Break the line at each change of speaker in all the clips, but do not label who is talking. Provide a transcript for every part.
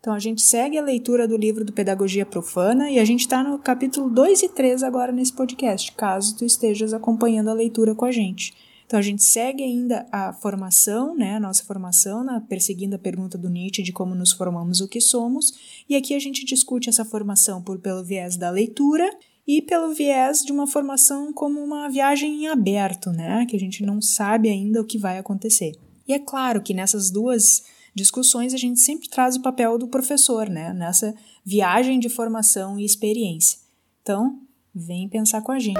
Então a gente segue a leitura do livro do Pedagogia Profana e a gente está no capítulo 2 e 3 agora nesse podcast, caso tu estejas acompanhando a leitura com a gente. Então a gente segue ainda a formação, né, a nossa formação, na, perseguindo a pergunta do Nietzsche de como nos formamos o que somos, e aqui a gente discute essa formação por, pelo viés da leitura e pelo viés de uma formação como uma viagem em aberto, né, que a gente não sabe ainda o que vai acontecer. E é claro que nessas duas discussões, a gente sempre traz o papel do professor, né? Nessa viagem de formação e experiência. Então, vem pensar com a gente.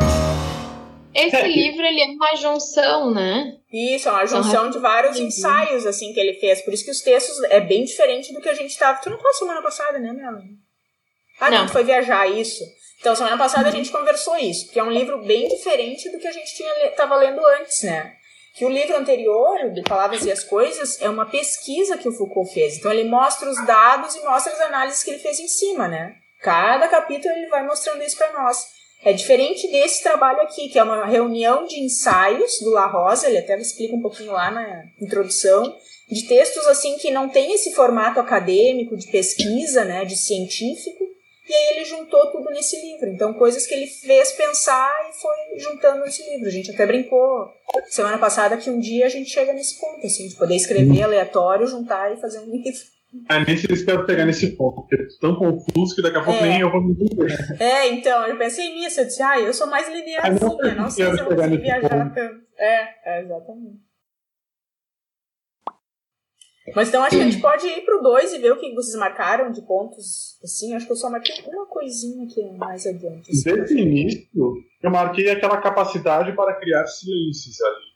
Esse é. livro, ele é uma junção, né?
Isso, é uma junção de vários ensaios, assim, que ele fez. Por isso que os textos é bem diferente do que a gente tava... Tu não foi semana passada, né, Melanie? Ah, não. não, foi viajar, isso. Então, semana passada a gente conversou isso, porque é um livro bem diferente do que a gente tinha, tava lendo antes, né? Que o livro anterior, de Palavras e as Coisas, é uma pesquisa que o Foucault fez. Então ele mostra os dados e mostra as análises que ele fez em cima, né? Cada capítulo ele vai mostrando isso para nós. É diferente desse trabalho aqui, que é uma reunião de ensaios do La Rosa, ele até explica um pouquinho lá na introdução, de textos assim que não tem esse formato acadêmico de pesquisa, né, de científico, e aí ele juntou tudo nesse livro. Então, coisas que ele fez pensar e foi juntando nesse livro. A gente até brincou semana passada que um dia a gente chega nesse ponto, assim, de poder escrever aleatório, juntar e fazer um livro.
É, nem se eu espero pegar nesse ponto, porque é tão confuso que daqui a pouco é. nem eu vou me entender.
É, então, eu pensei nisso, eu disse, ah, eu sou mais linear assim, eu não sei se eu vou viajar tanto. É, é, exatamente. Mas então acho que a gente pode ir pro 2 e ver o que vocês marcaram de pontos. Assim, acho que eu só marquei uma coisinha aqui mais adiante.
Assim, Desde o início, eu marquei aquela capacidade para criar silêncios ali.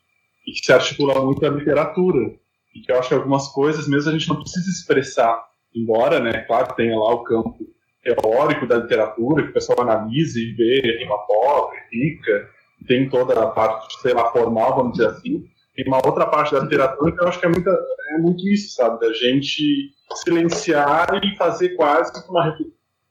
E que se articula muito a literatura. E que eu acho que algumas coisas mesmo a gente não precisa expressar. Embora, né, claro, tenha lá o campo teórico da literatura, que o pessoal analisa e vê rima pobre, rica, tem toda a parte, sei lá, formal, vamos dizer assim tem uma outra parte da literatura que eu acho que é, muita, é muito isso, sabe? Da gente silenciar e fazer quase uma,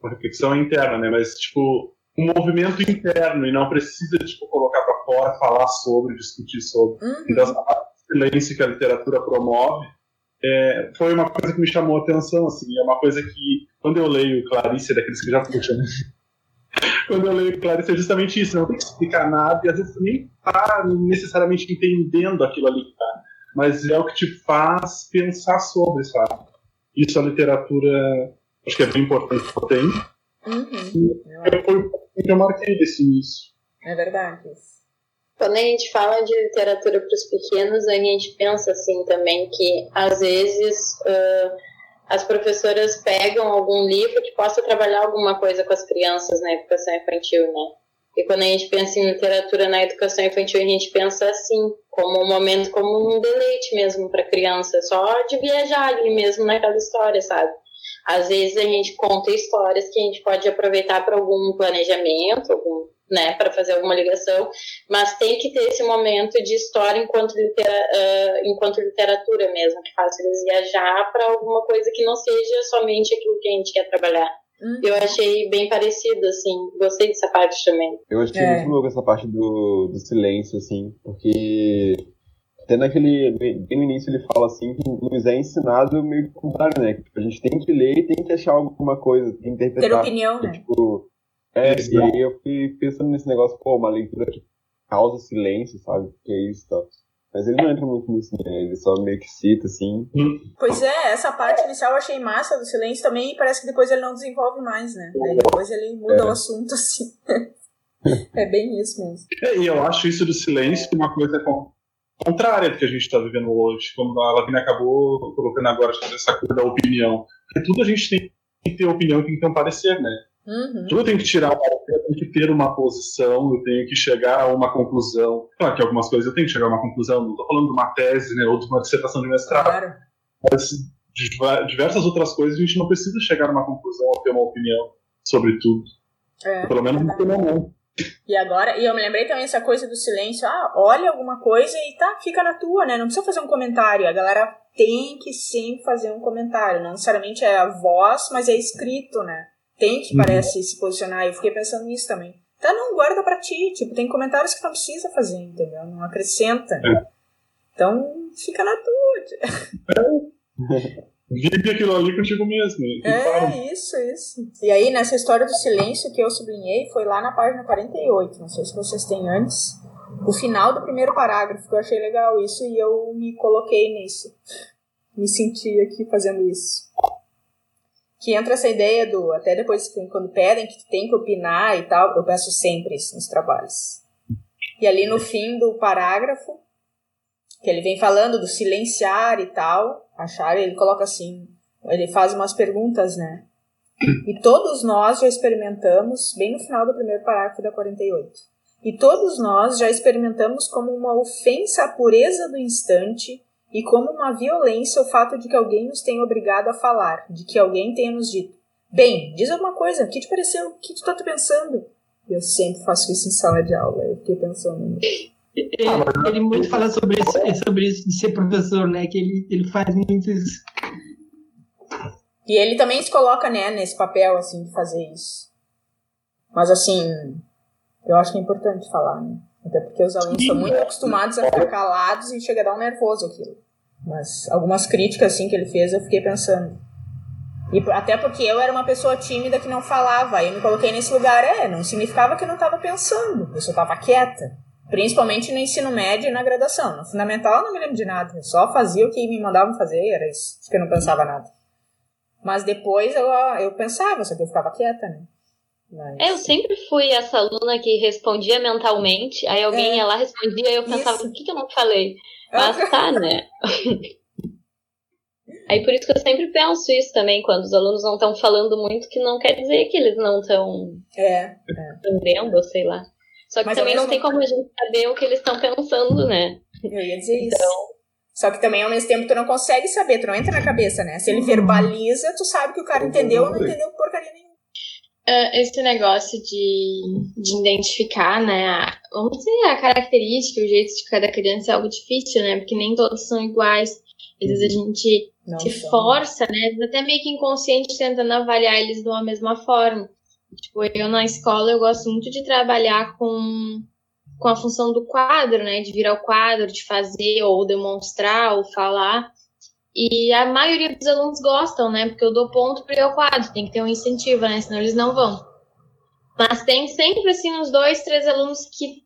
uma reflexão interna, né? Mas, tipo, um movimento interno e não precisa, tipo, colocar para fora, falar sobre, discutir sobre. Uhum. Então, essa silêncio que a literatura promove é, foi uma coisa que me chamou a atenção, assim, é uma coisa que, quando eu leio Clarice, daqueles que já puxam, né? Quando eu leio Clarice é justamente isso, não tem que explicar nada, e às vezes nem tá necessariamente entendendo aquilo ali que tá, mas é o que te faz pensar sobre, sabe? Isso a literatura, acho que é bem importante que eu tenho.
Uhum.
E foi o que eu marquei desse início.
É verdade.
Quando a gente fala de literatura para os pequenos, a gente pensa assim também que às vezes uh, as professoras pegam algum livro que possa trabalhar alguma coisa com as crianças na educação infantil, né? E quando a gente pensa em literatura na educação infantil, a gente pensa assim, como um momento, como um deleite mesmo para a criança, só de viajar ali mesmo naquela história, sabe? Às vezes a gente conta histórias que a gente pode aproveitar para algum planejamento, algum né, para fazer alguma ligação, mas tem que ter esse momento de história enquanto, litera, uh, enquanto literatura mesmo, que faça eles viajar para alguma coisa que não seja somente aquilo que a gente quer trabalhar. Uhum. Eu achei bem parecido, assim, gostei dessa parte também.
Eu achei é. muito louco essa parte do, do silêncio, assim, porque até naquele, bem no início ele fala assim que nos é ensinado meio que contrário, né? Tipo, a gente tem que ler e tem que achar alguma coisa, tem que interpretar.
Ter opinião, né?
Tipo, é, e aí eu fui pensando nesse negócio, pô, uma leitura que causa silêncio, sabe? Que é isso e tal. Mas ele não entra muito nisso, né? Ele só meio que cita, assim.
Pois é, essa parte inicial eu achei massa do silêncio também e parece que depois ele não desenvolve mais, né? Daí depois ele muda é. o assunto, assim. é bem isso mesmo.
É, e eu acho isso do silêncio uma coisa contrária do que a gente está vivendo hoje, como a Lavina acabou colocando agora essa coisa da opinião. Porque tudo a gente tem que ter opinião, tem que ter um parecer, né?
Uhum.
Tudo tem que tirar uma eu tenho que ter uma posição, eu tenho que chegar a uma conclusão. Claro que algumas coisas eu tenho que chegar a uma conclusão, não estou falando de uma tese, né, ou de uma dissertação de mestrado.
Claro.
Mas diversas outras coisas a gente não precisa chegar a uma conclusão ou ter uma opinião sobre tudo.
É,
Pelo menos não tem não.
E agora, e eu me lembrei também essa coisa do silêncio, ah, olha alguma coisa e tá, fica na tua, né? Não precisa fazer um comentário. A galera tem que sempre fazer um comentário. Não necessariamente é a voz, mas é escrito, né? Tem que, uhum. parece, se posicionar. Eu fiquei pensando nisso também. Tá, não, guarda pra ti. Tipo, tem comentários que não precisa fazer, entendeu? Não acrescenta. É. Então, fica na tua.
Vive aquilo ali contigo mesmo.
É, isso, isso. E aí, nessa história do silêncio que eu sublinhei, foi lá na página 48. Não sei se vocês têm antes. O final do primeiro parágrafo, que eu achei legal isso, e eu me coloquei nisso. Me senti aqui fazendo isso. Que entra essa ideia do, até depois, quando pedem que tem que opinar e tal, eu peço sempre isso nos trabalhos. E ali no fim do parágrafo, que ele vem falando do silenciar e tal, achar, ele coloca assim, ele faz umas perguntas, né? E todos nós já experimentamos, bem no final do primeiro parágrafo da 48. E todos nós já experimentamos como uma ofensa à pureza do instante e como uma violência o fato de que alguém nos tenha obrigado a falar, de que alguém tenha nos dito: Bem, diz alguma coisa, o que te pareceu? O que tu tá pensando? Eu sempre faço isso em sala de aula, eu fiquei pensando nisso.
Ele, ah, ele muito fala sobre isso, sobre isso de ser professor, né? Que ele, ele faz muito isso.
E ele também se coloca, né, nesse papel, assim, de fazer isso. Mas, assim, eu acho que é importante falar, né? Até porque os alunos estão muito acostumados a ficar calados e chega a dar um nervoso aquilo. Mas algumas críticas, assim, que ele fez, eu fiquei pensando. E até porque eu era uma pessoa tímida que não falava. Aí eu me coloquei nesse lugar. É, não significava que eu não estava pensando. Eu só estava quieta. Principalmente no ensino médio e na graduação. No fundamental eu não me lembro de nada. Eu só fazia o que me mandavam fazer, era isso. Acho que eu não pensava nada. Mas depois eu, eu pensava, só que eu ficava quieta, né?
Mas... É, eu sempre fui essa aluna que respondia mentalmente, aí alguém é. ia lá, respondia, e eu pensava, isso. o que, que eu não falei? Mas tá, né? aí por isso que eu sempre penso isso também, quando os alunos não estão falando muito, que não quer dizer que eles não estão
é, é.
entendendo, sei lá. Só que Mas também não tem como a gente saber o que eles estão pensando, né?
Eu ia dizer então... isso. Só que também, ao mesmo tempo, tu não consegue saber, tu não entra na cabeça, né? Se ele uhum. verbaliza, tu sabe que o cara entendeu ou não entendeu porcaria nenhuma.
Uh, esse negócio de, de identificar, né, a, vamos dizer, a característica, o jeito de cada criança é algo difícil, né, porque nem todos são iguais. Às vezes a gente não se são. força, né, até meio que inconsciente tentando avaliar eles de uma mesma forma. Tipo, eu na escola eu gosto muito de trabalhar com, com a função do quadro, né? De virar o quadro, de fazer ou demonstrar ou falar. E a maioria dos alunos gostam, né? Porque eu dou ponto para o quadro, tem que ter um incentivo, né? Senão eles não vão. Mas tem sempre, assim, uns dois, três alunos que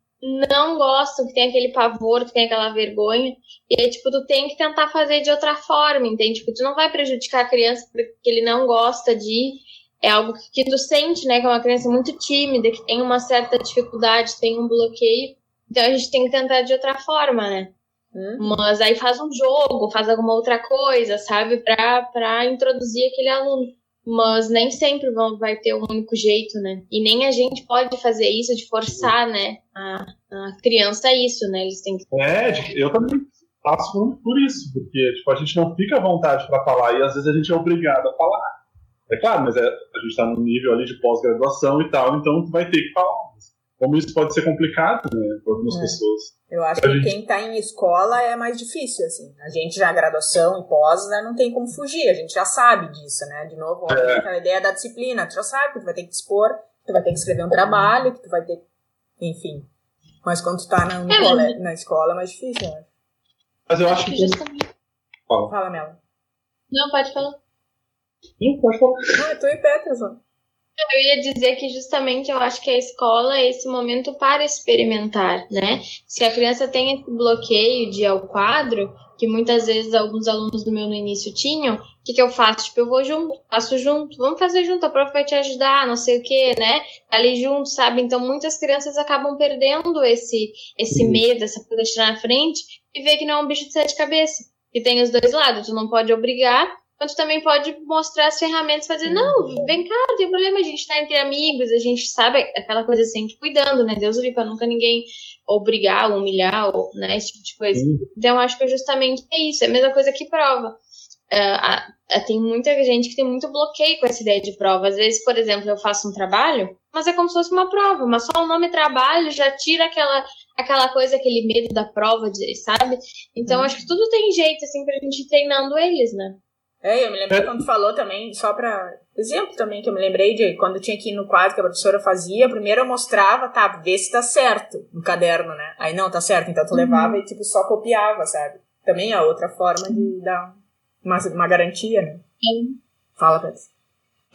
não gostam, que tem aquele pavor, que tem aquela vergonha. E aí, tipo, tu tem que tentar fazer de outra forma, entende? Tipo, tu não vai prejudicar a criança porque ele não gosta de ir é algo que tu sente, né, que é uma criança muito tímida, que tem uma certa dificuldade, tem um bloqueio. Então a gente tem que tentar de outra forma, né? Hum. Mas aí faz um jogo, faz alguma outra coisa, sabe? Pra, pra introduzir aquele aluno. Mas nem sempre vão, vai ter um único jeito, né? E nem a gente pode fazer isso de forçar, né? A, a criança a isso, né? Eles têm que.
É, eu também passo por isso, porque tipo, a gente não fica à vontade para falar e às vezes a gente é obrigado a falar. É claro, mas é, a gente está num nível ali de pós-graduação e tal, então tu vai ter que falar. Como isso pode ser complicado, né, para algumas é. pessoas.
Eu acho a que gente... quem está em escola é mais difícil, assim. A gente já graduação e pós, né, não tem como fugir, a gente já sabe disso, né? De novo, é. aquela ideia da disciplina, tu já sabe que tu vai ter que expor, que tu vai ter que escrever um trabalho, que tu vai ter, enfim. Mas quando tu tá na, é, na escola é mais difícil, né?
Mas eu acho que...
Justamente...
Fala, Fala Mela.
Não, pode falar.
Sim, pode falar. Ah, eu tô em Peterson.
Eu ia dizer que justamente eu acho que a escola é esse momento para experimentar, né? Se a criança tem esse bloqueio de ir ao quadro, que muitas vezes alguns alunos do meu no início tinham, o que, que eu faço? Tipo, eu vou junto, faço junto, vamos fazer junto, a prof vai te ajudar, não sei o que, né? Tá ali junto, sabe? Então muitas crianças acabam perdendo esse, esse medo, essa coisa de tirar na frente e ver que não é um bicho de sete cabeças. Que tem os dois lados, tu não pode obrigar, tu também pode mostrar as ferramentas, fazer, não, vem cá, não tem problema, a gente tá entre amigos, a gente sabe aquela coisa sempre assim, cuidando, né? Deus livre pra nunca ninguém obrigar, humilhar, ou, né, esse tipo de coisa. Então, acho que justamente é isso, é a mesma coisa que prova. Uh, tem muita gente que tem muito bloqueio com essa ideia de prova. Às vezes, por exemplo, eu faço um trabalho, mas é como se fosse uma prova, mas só o nome trabalho já tira aquela, aquela coisa, aquele medo da prova, sabe? Então, uhum. acho que tudo tem jeito, assim, pra gente ir treinando eles, né?
É, eu me lembrei é. quando falou também, só para exemplo também, que eu me lembrei de quando tinha aqui no quadro que a professora fazia, primeiro eu mostrava, tá, vê se tá certo no caderno, né? Aí não, tá certo, então tu uhum. levava e tipo só copiava, sabe? Também é outra forma de dar uma, uma garantia, né? Sim. Fala, Pedro.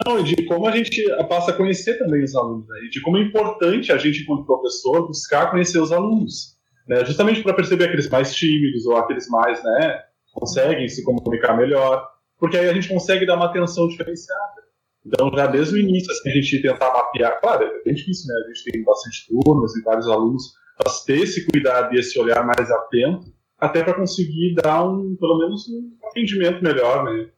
Não, e de como a gente passa a conhecer também os alunos, né? E de como é importante a gente, como professor, buscar conhecer os alunos. Né? Justamente para perceber aqueles mais tímidos ou aqueles mais, né, conseguem se comunicar melhor, porque aí a gente consegue dar uma atenção diferenciada. Então, já desde o início, assim, a gente tentar mapear, claro, é bem difícil, né? A gente tem bastante turmas e vários alunos, mas ter esse cuidado e esse olhar mais atento, até para conseguir dar um, pelo menos, um atendimento melhor, né?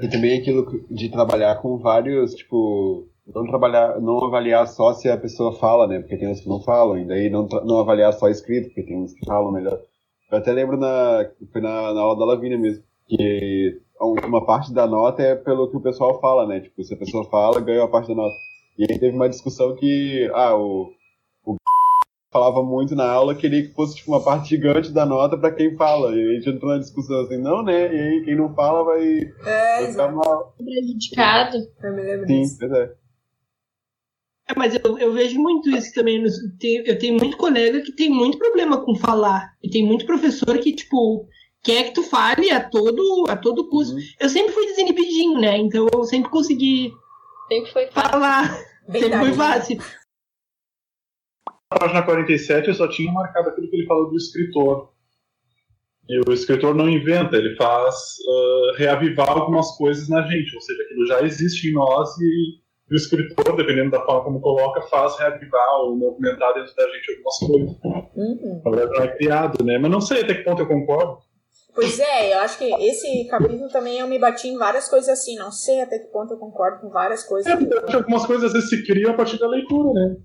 E também aquilo de trabalhar com vários, tipo, não trabalhar, não avaliar só se a pessoa fala, né? Porque tem uns que não falam, e daí não, não avaliar só escrito, porque tem uns que falam melhor. Eu até lembro na, foi na, na aula da Lavínia mesmo, que uma parte da nota é pelo que o pessoal fala, né? Tipo, se a pessoa fala, ganha uma parte da nota. E aí teve uma discussão que, ah, o, o falava muito na aula, queria que fosse tipo, uma parte gigante da nota para quem fala. E a gente entrou na discussão assim, não, né? E aí quem não fala vai,
é,
vai ficar mal.
Prejudicado.
Eu me lembro
Sim,
disso.
pois é.
É, mas eu, eu vejo muito isso também. nos- tem- Eu tenho muito colega que tem muito problema com falar. E tem muito professor que, tipo, quer que tu fale a todo, a todo custo.
Uhum.
Eu sempre fui desinibidinho, né? Então eu sempre consegui
Sempre foi fácil.
falar.
Bem
sempre foi fácil.
Na página 47 eu só tinha marcado aquilo que ele falou do escritor. E o escritor não inventa, ele faz ah, reavivar algumas coisas na gente, ou seja, aquilo já existe em nós e o escritor, dependendo da forma como coloca, faz reavivar ou movimentar dentro da gente algumas coisas.
Uhum.
Na verdade, não é criado, né? Mas não sei até que ponto eu concordo.
Pois é, eu acho que esse capítulo também eu me bati em várias coisas assim. Não sei até que ponto eu concordo com várias coisas.
É, porque eu acho que algumas coisas às vezes se criam a partir da leitura, né?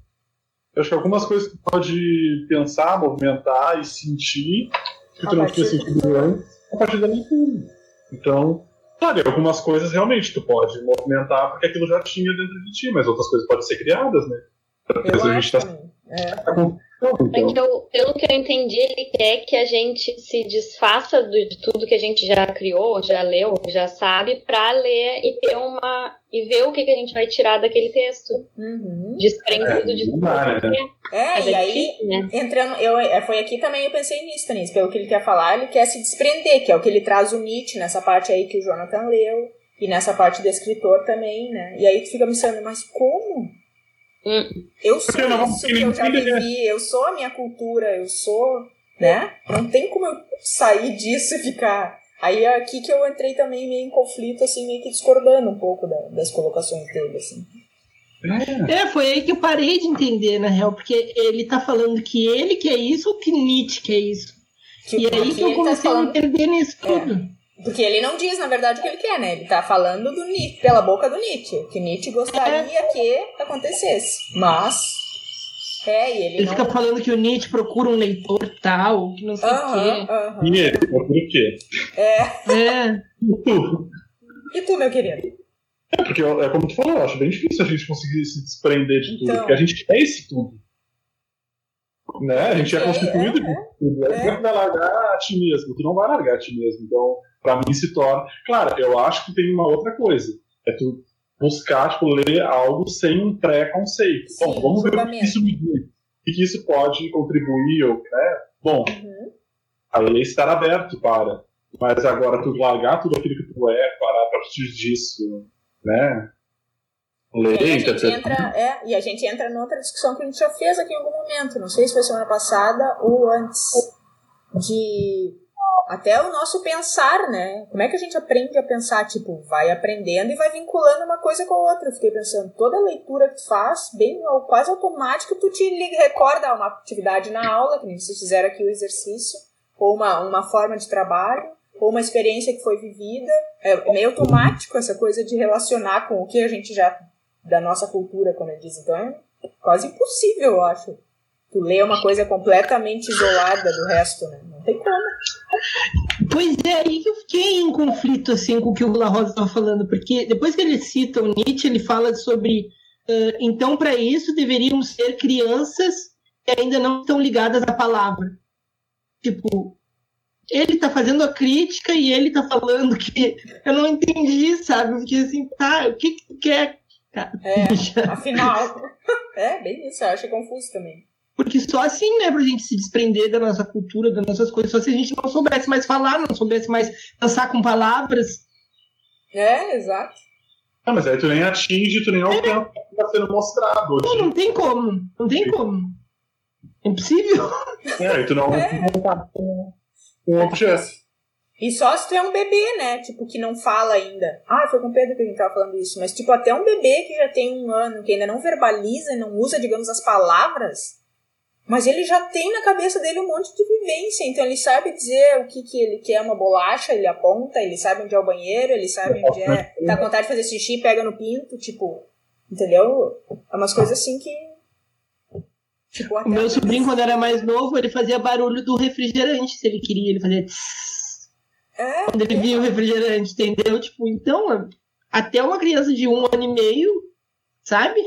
Eu acho que algumas coisas que tu pode pensar, movimentar e sentir, que
A
tu não tinha sentido antes, a partir da leitura. Então, claro, algumas coisas realmente tu pode movimentar porque aquilo já tinha dentro de ti, mas outras coisas podem ser criadas, né?
Eu
a gente tá.
É.
É
então,
pelo que eu entendi, ele quer que a gente se desfaça de tudo que a gente já criou, já leu, já sabe, para ler e ter uma. e ver o que, que a gente vai tirar daquele texto.
Uhum.
Desprendido de
não
tudo.
né?
É, e
é
aí,
difícil, né?
entrando, eu, é, foi aqui também eu pensei nisso, Tanis, pelo que ele quer falar, ele quer se desprender, que é o que ele traz o Nietzsche nessa parte aí que o Jonathan leu, e nessa parte do escritor também, né? E aí tu fica pensando, mas como?
Hum.
Eu sou
vamos
isso que eu já vivi, eu sou a minha cultura, eu sou, né? Não tem como eu sair disso e ficar. Aí é aqui que eu entrei também meio em conflito, assim, meio que discordando um pouco da- das colocações dele, assim.
É, foi aí que eu parei de entender, na real, porque ele tá falando que ele quer isso ou que Nietzsche quer isso.
Que,
E aí que eu
tá
comecei a
falando-
entender nisso
É. Porque ele não diz, na verdade, o que ele quer, né? Ele tá falando do Nietzsche, pela boca do Nietzsche. Que Nietzsche gostaria que acontecece. Mas. É, e ele,
Ele
não.
fica falando que o Nietzsche procura um leitor tal, que não sei o
Aham, aham.
E ele, por quê?
É.
quê. É.
E tu, meu querido?
É porque é como tu falou, eu acho bem difícil a gente conseguir se desprender de tudo,
Então.
porque a gente é esse tudo. Né? A gente é
É,
constituído
é,
de tudo. Aí
é.
tu vai largar a ti mesmo, tu não vai largar a ti mesmo. Então, pra mim se torna. Claro, eu acho que tem uma outra coisa. É tu buscar, tipo, ler algo sem um pré-conceito.
Sim,
Bom, vamos ver o que isso me diz. O que isso pode contribuir, ou, né? Bom,
Uhum.
aí é estar aberto para. Mas agora tu largar tudo aquilo que tu é, parar a partir disso, né?
E
Ler,
aí a gente entra, é, e a gente entra noutra discussão que a gente já fez aqui em algum momento. Não sei se foi semana passada ou antes. De até o nosso pensar, né? Como é que a gente aprende a pensar? Tipo, vai aprendendo e vai vinculando uma coisa com a outra. Eu fiquei pensando, toda leitura que tu faz, bem quase automático, tu te recorda uma atividade na aula, que nem vocês fizeram aqui o exercício, ou uma, uma forma de trabalho, ou uma experiência que foi vivida. É meio automático essa coisa de relacionar com o que a gente já da nossa cultura, como ele diz. Então é quase impossível, eu acho. Tu ler uma coisa completamente isolada do resto, né? Tem como.
Pois é, aí que eu fiquei em conflito assim com o que o La Rosa estava falando, porque depois que ele cita o Nietzsche, ele fala sobre ah, então para isso deveriam ser crianças que ainda não estão ligadas à palavra. Tipo, ele tá fazendo a crítica e ele tá falando que eu não entendi, sabe? Porque assim, tá, o que que tu quer? cara?
É, afinal. é, bem isso, eu acho confuso também.
Porque só assim, né, pra gente se desprender da nossa cultura, das nossas coisas, só se a gente não soubesse mais falar, não soubesse mais pensar com palavras.
É, exato.
Ah, mas aí tu nem atinge, tu nem alcança o que tá sendo mostrado hoje.
Não, não tem como. Não tem como. É impossível.
É, aí tu não
É.
contato com com o objeto.
E só se tu é um bebê, né? Tipo, que não fala ainda. Ah, foi com o Pedro que a gente tava falando isso. Mas, tipo, até um bebê que já tem um ano, que ainda não verbaliza e não usa, digamos, as palavras, mas ele já tem na cabeça dele um monte de vivência. Então, ele sabe dizer o que, que ele quer uma bolacha, ele aponta, ele sabe onde é o banheiro, ele sabe onde é. Tá com vontade de fazer xixi, pega no pinto, tipo. Entendeu? É umas coisas assim que. Tipo,
O meu sobrinho, quando era mais novo, ele fazia barulho do refrigerante, se ele queria. Ele fazia. tss
É,
Quando ele via o refrigerante, entendeu? Tipo, então, até uma criança de um ano e meio, sabe?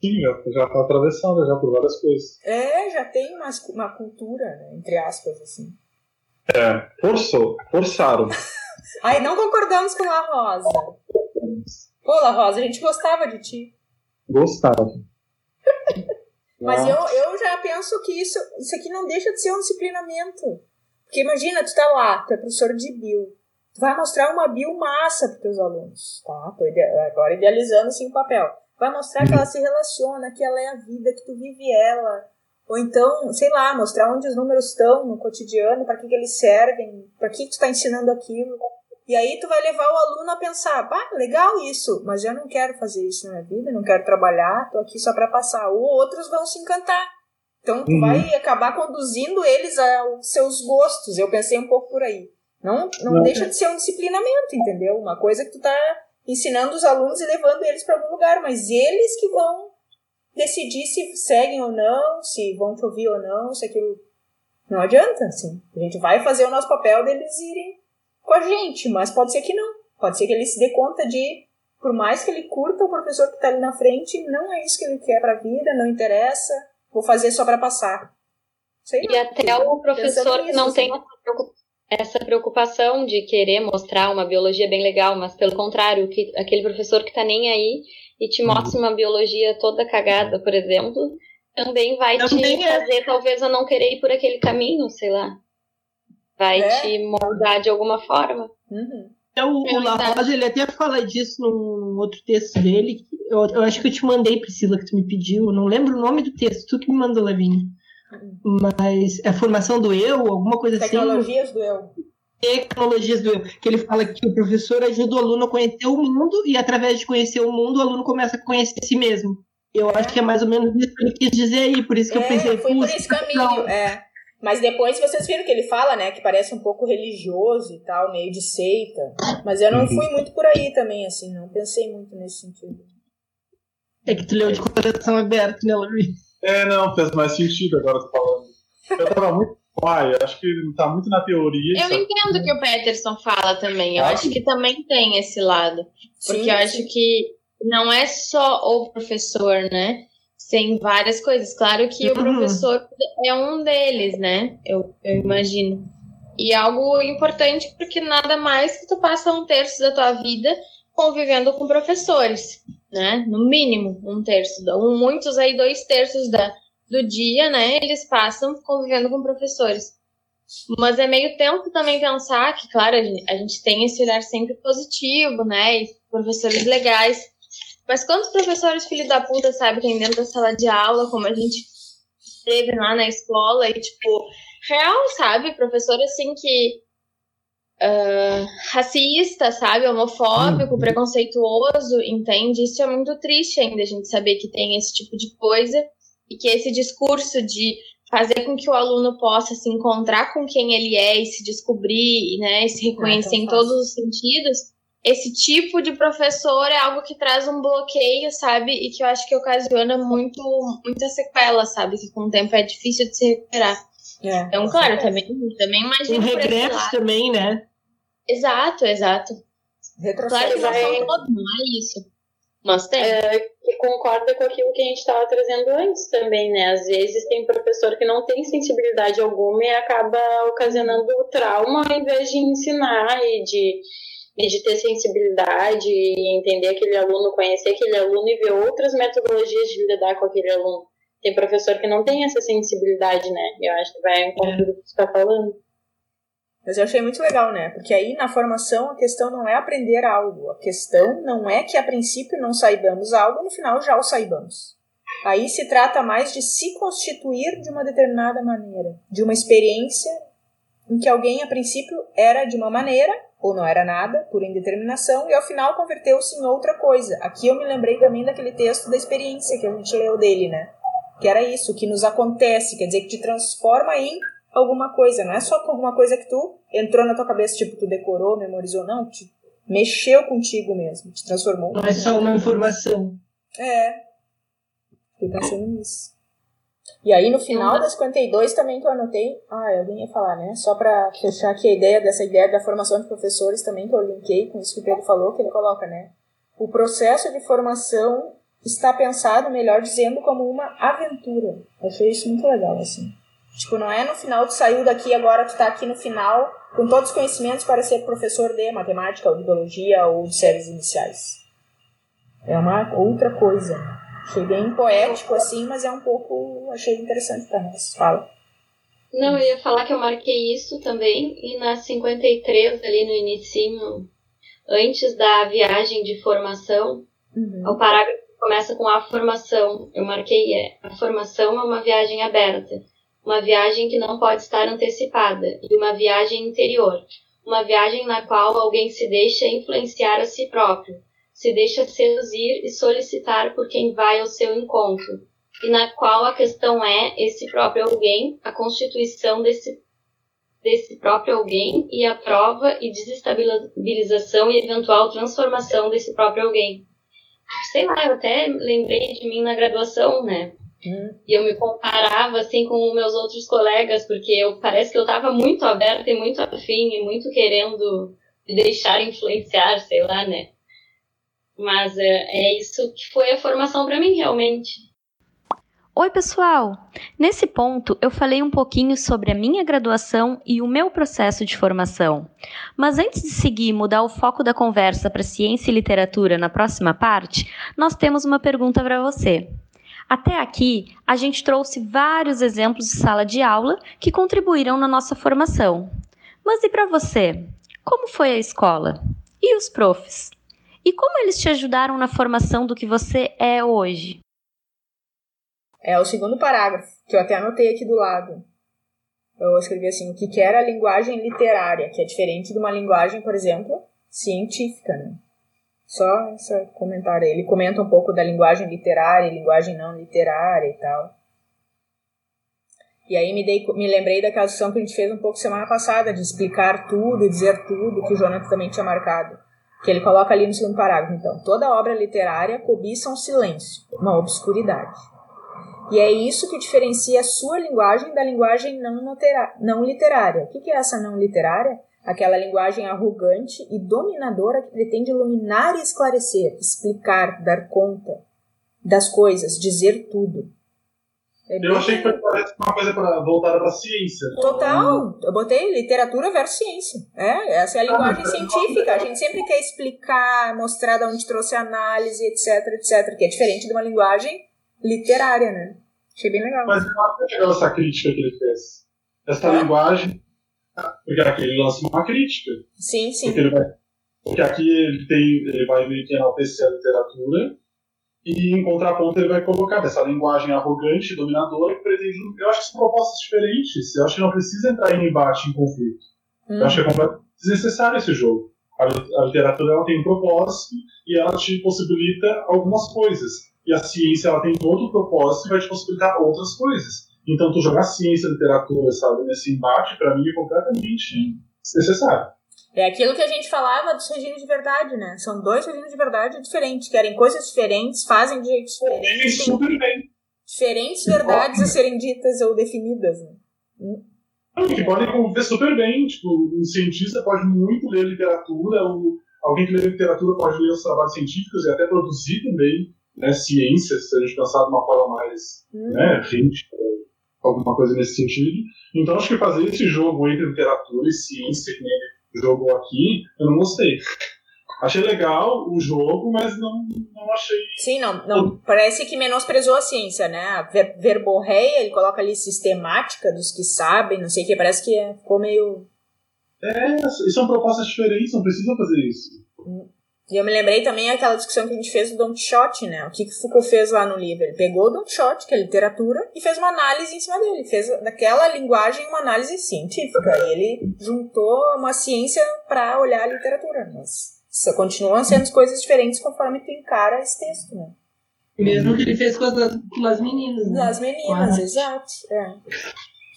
Sim, já, já tá atravessando já por várias coisas.
é, já tem uma, uma cultura, né? Entre aspas, assim.
É, forçou, forçaram.
Ai, não concordamos com a Rosa. Pô, La Rosa, a gente gostava de ti.
Gostaram.
Mas eu, eu já penso que isso, isso aqui não deixa de ser um disciplinamento. Porque imagina, tu tá lá, tu é professor de bio. Tu vai mostrar uma bio massa pros teus alunos, tá? Tô agora idealizando assim o papel. Vai mostrar que ela se relaciona, que ela é a vida, que tu vive ela. Ou então, sei lá, mostrar onde os números estão no cotidiano, para que, que eles servem, para que, que tu tá ensinando aquilo. E aí tu vai levar o aluno a pensar, pá, legal isso, mas eu não quero fazer isso na minha vida, não quero trabalhar, tô aqui só para passar. Ou outros vão se encantar. Então tu
Uhum.
vai acabar conduzindo eles aos seus gostos. Eu pensei um pouco por aí. Não, não
Não.
deixa de ser um disciplinamento, entendeu? Uma coisa que tu tá ensinando os alunos e levando eles para algum lugar, mas eles que vão decidir se seguem ou não, se vão te ouvir ou não, se aquilo não adianta, assim. A gente vai fazer o nosso papel deles irem com a gente, mas pode ser que não. Pode ser que ele se dê conta de, por mais que ele curta o professor que está ali na frente, não é isso que ele quer para a vida, não interessa, vou fazer só para passar. Sei
E
lá,
até o professor que não
assim.
tem essa preocup- essa preocupação de querer mostrar uma biologia bem legal, mas pelo contrário, que, aquele professor que tá nem aí e te mostra uma biologia toda cagada, por exemplo, também vai
Também
te
é.
fazer talvez a não querer ir por aquele caminho, sei lá. Vai
É.
te moldar de alguma forma.
Uhum.
Então, o,
É
o La
verdade.
Rosa, ele até fala disso num outro texto dele. Eu, eu acho que eu te mandei, Priscila, que tu me pediu. Eu não lembro o nome do texto, tu que me mandou, Lavínia. Mas é a formação do eu, alguma coisa assim.
Tecnologias do eu.
Tecnologias do eu. Que ele fala que o professor ajuda o aluno a conhecer o mundo e, através de conhecer o mundo, o aluno começa a conhecer si mesmo. Eu acho que é mais ou menos isso que ele quis dizer aí, por isso que eu
É,
pensei,
foi por
"Puxa,
esse caminho,
não."
é. Mas depois vocês viram que ele fala, né, que parece um pouco religioso e tal, meio de seita. Mas eu não
Uhum.
fui muito por aí também, assim, não pensei muito nesse sentido.
É que tu leu de coração aberto, né, Lavínia?
É, não, faz mais sentido agora tu falando. Eu tava muito. Ai, eu acho que tá muito na teoria.
Eu entendo o que o Peterson fala também. Eu
Ah,
acho
sim.
que também tem esse lado. Porque
Sim,
eu acho
sim.
que não é só o professor, né? Tem várias coisas. Claro que o
Uhum.
professor é um deles, né? Eu, eu imagino. E é algo importante porque nada mais que tu passa um terço da tua vida convivendo com professores, né? No mínimo um terço. Muitos aí dois terços da, do dia, né? Eles passam convivendo com professores. Mas é meio tempo também pensar que, claro, a gente, a gente tem esse olhar sempre positivo, né? E professores legais. Mas quantos professores filho da puta, sabe, tem dentro da sala de aula, como a gente teve lá na escola, e tipo, real, sabe? Professor assim que. Ah, racista, sabe? Homofóbico, preconceituoso, entende? Isso é muito triste ainda a gente saber que tem esse tipo de coisa e que esse discurso de fazer com que o aluno possa se encontrar com quem ele é e se descobrir, né, e se reconhecer
tão
em todos os sentidos, esse tipo de professor é algo que traz um bloqueio, sabe, e que eu acho que ocasiona muito muita sequela, sabe, que com o tempo é difícil de se recuperar.
É,
Então, claro, também, também
Um
imagino esse
regresso também, né?
Exato, exato. Claro que
vai-
são todos, não é isso. Mas tem.
É, que concorda com aquilo que a gente estava trazendo antes também, né? Às vezes tem professor que não tem sensibilidade alguma e acaba ocasionando trauma ao invés de ensinar e de, e de ter sensibilidade e entender aquele aluno, conhecer aquele aluno e ver outras metodologias de lidar com aquele aluno. Tem professor que não tem essa sensibilidade, né? Eu acho que vai encontro do que você está falando.
Mas eu achei muito legal, né? Porque aí na formação a questão não é aprender algo, a questão não é que a princípio não saibamos algo, no final já o saibamos. Aí se trata mais de se constituir de uma determinada maneira, de uma experiência em que alguém a princípio era de uma maneira ou não era nada, por indeterminação, e ao final converteu-se em outra coisa. Aqui eu me lembrei também daquele texto da experiência que a gente leu dele, né? Que era isso, que nos acontece, quer dizer, que te transforma em alguma coisa. Não é só alguma coisa que tu entrou na tua cabeça, tipo, tu decorou, memorizou, não. Te mexeu contigo mesmo, te transformou.
Não é só uma informação.
É. Fiquei pensando nisso. E aí no final das 52 também que eu anotei, ah, alguém ia falar, né? Só para fechar aqui a ideia dessa ideia da formação de professores também que eu linkei com isso que o Pedro falou, que ele coloca, né? O processo de formação está pensado, melhor dizendo, como uma aventura. Eu achei isso muito legal, assim. Tipo, não é no final tu saiu daqui agora tu tá aqui no final com todos os conhecimentos para ser professor de matemática ou de biologia ou de séries iniciais. É uma outra coisa. Achei bem poético assim, mas é um pouco. Achei interessante nós. Fala.
Não, eu ia falar que eu marquei isso também, e na 53, ali no início, antes da viagem de formação, uhum. o parágrafo começa com a formação. Eu marquei é, a formação é uma viagem aberta, uma viagem que não pode estar antecipada, e uma viagem interior, uma viagem na qual alguém se deixa influenciar a si próprio, se deixa seduzir e solicitar por quem vai ao seu encontro, e na qual a questão é esse próprio alguém, a constituição desse, desse próprio alguém e a prova e desestabilização e eventual transformação desse próprio alguém. Sei lá, eu até lembrei de mim na graduação, né? Hum. E eu me comparava assim com meus outros colegas, porque eu parece que eu estava muito aberta e muito afim e muito querendo me deixar influenciar, sei lá, né? Mas é, é isso que foi a formação para mim, realmente.
Oi, pessoal! Nesse ponto, eu falei um pouquinho sobre a minha graduação e o meu processo de formação. Mas antes de seguir e mudar o foco da conversa para ciência e literatura na próxima parte, nós temos uma pergunta para você. Até aqui, a gente trouxe vários exemplos de sala de aula que contribuíram na nossa formação. Mas e para você? Como foi a escola? E os profs? E como eles te ajudaram na formação do que você é hoje?
É o segundo parágrafo, que eu até anotei aqui do lado. Eu escrevi assim: o que era a linguagem literária, que é diferente de uma linguagem, por exemplo, científica, né? Só esse comentário. Ele comenta um pouco da linguagem literária, linguagem não literária e tal. E aí me, dei, me lembrei daquela sessão que a gente fez um pouco semana passada, de explicar tudo, dizer tudo, que o Jonathan também tinha marcado que ele coloca ali no segundo parágrafo. Então, toda obra literária cobiça um silêncio, uma obscuridade. E é isso que diferencia a sua linguagem da linguagem não, não literária. O que é essa não literária? Aquela linguagem arrogante e dominadora que pretende iluminar e esclarecer, explicar, dar conta das coisas, dizer tudo.
É eu achei que foi uma coisa pra, voltada para a ciência. Né?
Total. Eu botei literatura versus ciência. É, essa é a ah, linguagem ah, científica. A gente sempre quer explicar, mostrar de onde trouxe a análise, etc, etc. Que é diferente de uma linguagem literária, né? Achei bem legal.
Mas eu acho legal essa crítica que ele fez. Essa é. linguagem. Porque aqui ele lança uma crítica.
Sim, sim.
Porque, vai, porque aqui ele, tem, ele vai meio que enaltecer a literatura e em contraponto ele vai colocar dessa linguagem arrogante, dominadora, que pretende. Eu acho que são propostas diferentes. Eu acho que não precisa entrar em embate, em conflito. Hum. Eu acho que é completamente desnecessário esse jogo. A, a literatura ela tem um propósito e ela te possibilita algumas coisas. E a ciência ela tem outro propósito e vai te possibilitar outras coisas. Então, tu jogar ciência e literatura, sabe, nesse embate, para mim é completamente desnecessário.
É aquilo que a gente falava dos regimes de verdade, né? São dois regimes de verdade diferentes, querem coisas diferentes, fazem de jeito diferente.
super bem.
Diferentes verdades a serem ditas ou definidas, né? Hum.
Que podem conviver super bem. Tipo, um cientista pode muito ler literatura, ou alguém que lê literatura pode ler os trabalhos científicos e até produzir também né, ciência, se a gente pensar de uma forma mais hum. né, rítmica, alguma coisa nesse sentido. Então, acho que fazer esse jogo entre literatura e ciência, que ele jogou aqui, eu não gostei. Achei legal o jogo, mas não, não achei.
Sim, não, não. Parece que menosprezou a ciência, né? A ver, verborreia, ele coloca ali sistemática dos que sabem, não sei o que, parece que é, ficou meio.
É, são propostas diferentes, não precisa fazer isso.
E eu me lembrei também aquela discussão que a gente fez do Don Quixote, né? O que, que Foucault fez lá no livro? Ele pegou o Don Quixote, que é literatura, e fez uma análise em cima dele. Fez daquela linguagem uma análise científica. E ele juntou uma ciência para olhar a literatura. Mas continuam sendo coisas diferentes conforme tu encara esse texto, né?
Mesmo que ele fez com as, com as meninas. Né?
As meninas, exato. É.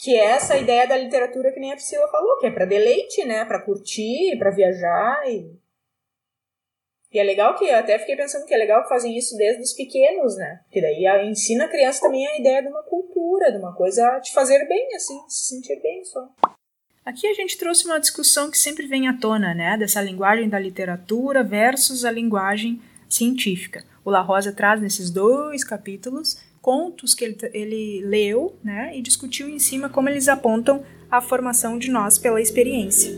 Que é essa ideia da literatura que nem a Priscila falou, que é para deleite, né? Para curtir, para viajar e e é legal que eu até fiquei pensando que é legal que fazem isso desde os pequenos, né? Porque daí ensina a criança também a ideia de uma cultura, de uma coisa de fazer bem, assim, se sentir bem só.
Aqui a gente trouxe uma discussão que sempre vem à tona, né? Dessa linguagem da literatura versus a linguagem científica. O La Rosa traz nesses dois capítulos contos que ele, ele leu, né? E discutiu em cima como eles apontam a formação de nós pela experiência.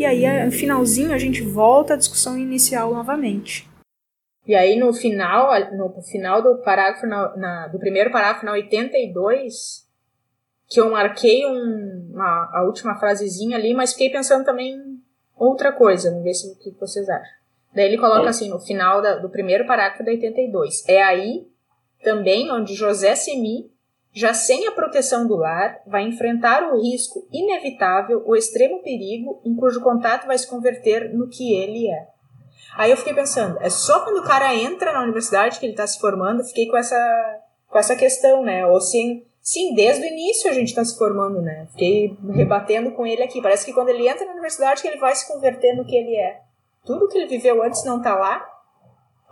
E aí, no finalzinho, a gente volta à discussão inicial novamente.
E aí, no final, no final do parágrafo, na, na, do primeiro parágrafo, na 82, que eu marquei um, uma, a última frasezinha ali, mas fiquei pensando também outra coisa, vamos ver se, o que vocês acham. Daí ele coloca assim, no final da, do primeiro parágrafo da 82, é aí também onde José Semi já sem a proteção do lar, vai enfrentar o risco inevitável, o extremo perigo, em cujo contato vai se converter no que ele é. Aí eu fiquei pensando, é só quando o cara entra na universidade que ele está se formando, fiquei com essa, com essa questão, né? Ou sim, sim, desde o início a gente está se formando, né? Fiquei rebatendo com ele aqui. Parece que quando ele entra na universidade que ele vai se converter no que ele é. Tudo que ele viveu antes não está lá,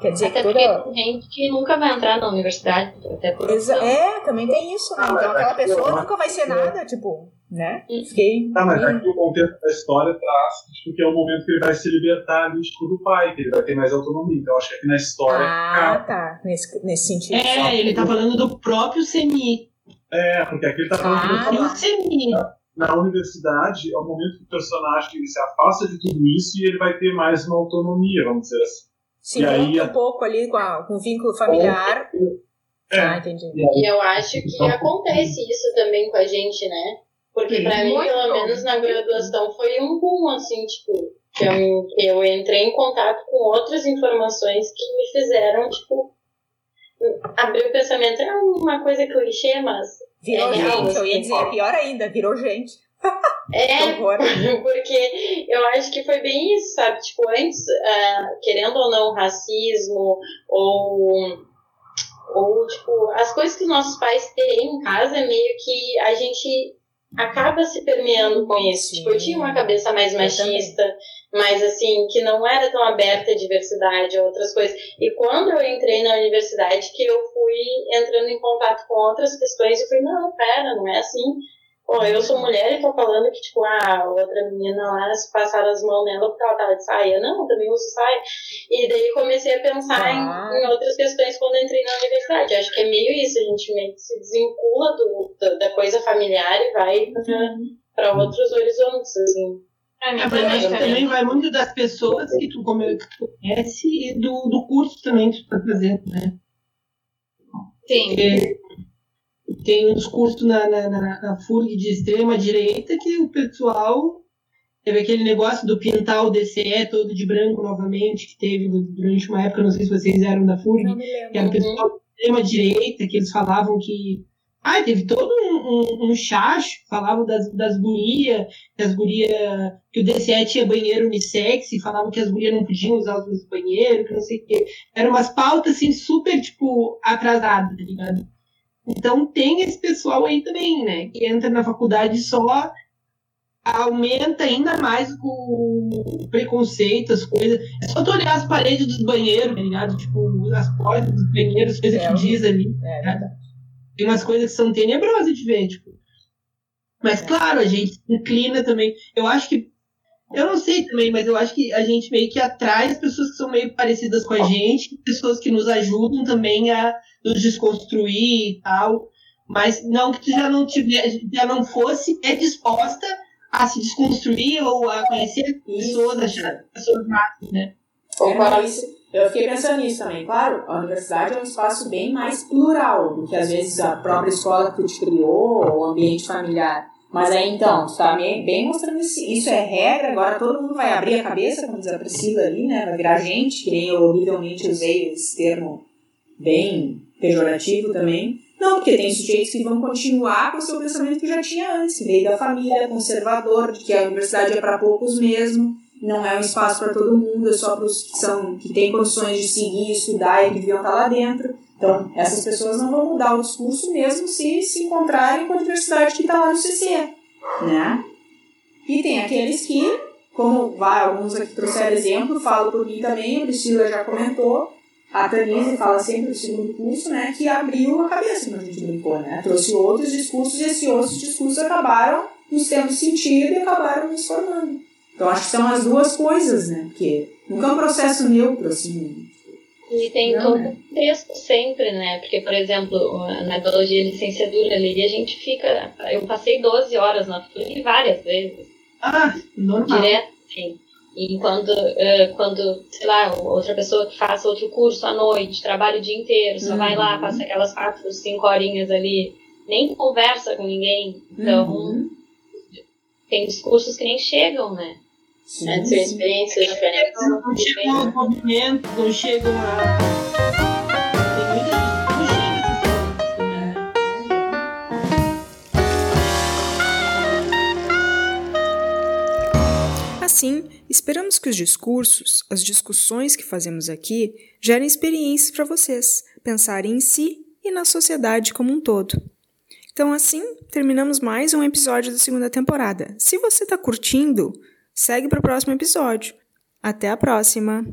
Quer dizer
até
que
toda... tem gente que nunca vai entrar na universidade, até por
É, também tem isso, né? Então aquela pessoa nunca vai ser nada, tipo, né? Fiquei.
Tá, mas aqui o contexto da história traz tipo, que é o momento que ele vai se libertar ali, tipo, do pai, que ele vai ter mais autonomia. Então acho que aqui na história.
Ah, tá. Nesse, nesse sentido.
É, ele tá falando do próprio Semi.
É, porque aqui ele tá falando
ah, do Semi.
Na, na universidade é o momento que o personagem ele se afasta de tudo isso e ele vai ter mais uma autonomia, vamos dizer assim
se rompe um pouco ali com, a, com o vínculo familiar. É. Ah, entendi.
E eu acho que acontece isso também com a gente, né? Porque para mim, pelo menos na graduação, foi um boom, assim, tipo, eu, eu entrei em contato com outras informações que me fizeram, tipo, abrir o pensamento. É uma coisa clichê, mas.
Virou é gente, eu ia dizer, pior ainda, virou gente.
É, porque eu acho que foi bem isso, sabe? Tipo, antes, uh, querendo ou não, racismo ou, ou, tipo, as coisas que nossos pais têm em casa, meio que a gente acaba se permeando com isso. Sim. Tipo, eu tinha uma cabeça mais machista, mas assim, que não era tão aberta à diversidade, a outras coisas. E quando eu entrei na universidade, que eu fui entrando em contato com outras questões, eu falei, não, pera, não é assim Pô, eu sou mulher e tô falando que, tipo, a outra menina lá, se passaram as mãos nela porque ela tava de saia. Não, eu também uso saia. E daí comecei a pensar ah. em, em, outras questões quando entrei na universidade. Acho que é meio isso, a gente meio que se desvincula do, do da coisa familiar e vai para uhum. outros horizontes, assim.
É, mas também vai muito das pessoas que tu, conhece e do, do curso também que tu tá fazendo, né?
Sim.
Porque tem uns cursos na, na, na, na FURG de extrema direita que o pessoal teve aquele negócio do pintar o DCE todo de branco novamente, que teve durante uma época, não sei se vocês eram da FURG, que era o pessoal de extrema direita, que eles falavam que. Ah, teve todo um, um, um chacho, falavam das, das gurias, que as gurias. que o DCE tinha banheiro unissex, e falavam que as gurias não podiam usar os banheiros, que não sei o quê. Eram umas pautas assim super, tipo, atrasadas, tá ligado? Então tem esse pessoal aí também, né? Que entra na faculdade só aumenta ainda mais o preconceito, as coisas. É só tu olhar as paredes dos banheiros, tá ligado? Tipo, as portas dos banheiros, as coisas é, que diz ali. É, né? Tem umas coisas que são tenebrosas de ver, tipo. Mas claro, a gente inclina também. Eu acho que. Eu não sei também, mas eu acho que a gente meio que atrai as pessoas que são meio parecidas com a gente, pessoas que nos ajudam também a nos desconstruir e tal, mas não que tu já não tiver, já não fosse é disposta a se desconstruir ou a conhecer pessoas, achar pessoas máximas, né?
Isso, eu fiquei pensando nisso também. Claro, a universidade é um espaço bem mais plural do que às vezes a própria escola que tu te criou ou o ambiente familiar. Mas aí então, tu tá bem mostrando isso, isso é regra, agora todo mundo vai abrir a cabeça, como diz a Priscila ali, né? Vai virar gente, que nem eu horrivelmente usei esse termo bem pejorativo também. Não, porque tem sujeitos que vão continuar com o seu pensamento que já tinha antes, que veio da família, conservador, de que a universidade é para poucos mesmo, não é um espaço para todo mundo, é só para os que, são, que têm condições de seguir, estudar e que deviam estar lá dentro. Então, essas pessoas não vão mudar o discurso mesmo se se encontrarem com a diversidade que está lá no CC, né? E tem aqueles que, como vai, alguns aqui trouxeram exemplo, falo por mim também, a Priscila já comentou, a Tanise fala sempre do segundo curso, né, que abriu a cabeça quando a gente brincou, né? Trouxe outros discursos e esses outros discursos acabaram nos tendo sentido e acabaram nos formando. Então acho que são as duas coisas, né? Porque nunca é um processo neutro, assim.
E tem não, todo né? texto sempre, né? Porque, por exemplo, na biologia licenciatura ali, a gente fica. Eu passei 12 horas na FURG várias vezes.
Ah, normal.
Direto, sim. E quando, uh, quando, sei lá, outra pessoa que faça outro curso à noite, trabalha o dia inteiro, só uhum. vai lá, uhum. passa aquelas quatro, cinco horinhas ali, nem conversa com ninguém. Então, uhum. tem discursos que nem chegam, né?
Sim, né? São experiências diferentes.
Não chegam aos movimentos, não chegam a.
Assim, esperamos que os discursos, as discussões que fazemos aqui, gerem experiências para vocês pensarem em si e na sociedade como um todo. Então, assim, terminamos mais um episódio da segunda temporada. Se você está curtindo, segue para o próximo episódio. Até a próxima!